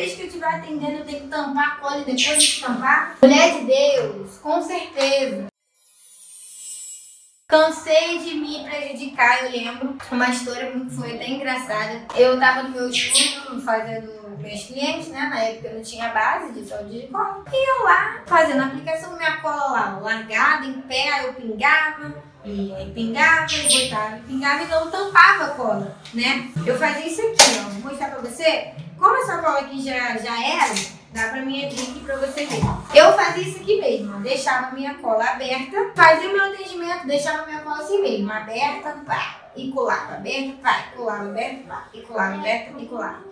vez que eu estiver atendendo, eu tenho que tampar a cola e depois de tampar. Mulher de Deus, com certeza. Cansei de me prejudicar, eu lembro. Uma história foi até engraçada. Eu tava no meu estúdio fazendo meus clientes, né? Na época eu não tinha base de saúde de cola. E eu lá, fazendo a aplicação, minha cola lá, largada, em pé, aí eu pingava. E aí pingava, botava, pingava e não tampava a cola, né? Eu fazia isso aqui, ó. Vou mostrar pra você. Como essa cola aqui já, já era, dá pra mim abrir aqui pra você ver. Eu fazia isso aqui mesmo, deixava minha cola aberta, fazia o meu atendimento, deixava minha cola assim mesmo, aberta, pá, e colava, aberta, pá, e colava, aberta, pá, e colava, aberta, e colava.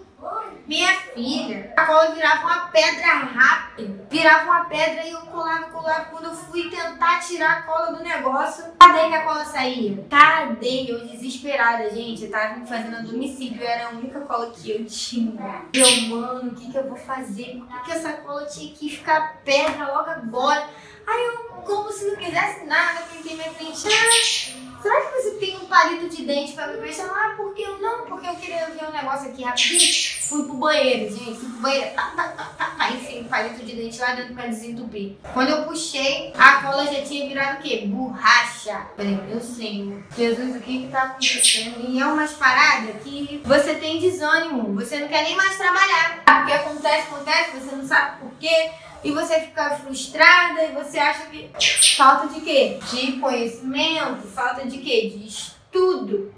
Minha filha, a cola virava uma pedra rápida. Virava uma pedra e eu colava, colava. Quando eu fui tentar tirar a cola do negócio, cadê que a cola saía? Cadê? Eu desesperada, gente. Eu tava fazendo domicílio, era a única cola que eu tinha. Eu, mano, o que, que eu vou fazer? Por que, que essa cola tinha que ficar pedra logo agora? Aí eu, como se não quisesse nada, pensei minha frente. Ah, será que você tem um palito de dente pra me prestar? Ah, porque eu não, porque eu queria ver um negócio aqui rapidinho. Fui pro banheiro, gente, fui pro banheiro. Tá, tá, tá, tá, tá. Enfim, palito de dente lá dentro pra desentupir. Quando eu puxei, a cola já tinha virado o quê? Borracha. Falei, meu senhor, Jesus, o que que tá acontecendo? E é umas paradas que você tem desânimo, você não quer nem mais trabalhar. Porque acontece, acontece, você não sabe por quê e você fica frustrada e você acha que falta de quê? De conhecimento, falta de quê? De estudo.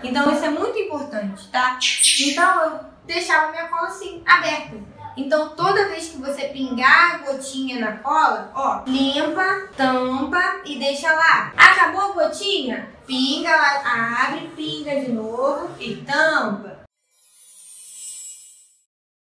Então isso é muito importante, tá? Então eu deixava minha cola assim, aberta. Então toda vez que você pingar a gotinha na cola, ó, limpa, tampa e deixa lá. Acabou a gotinha? Pinga lá, abre, pinga de novo e tampa.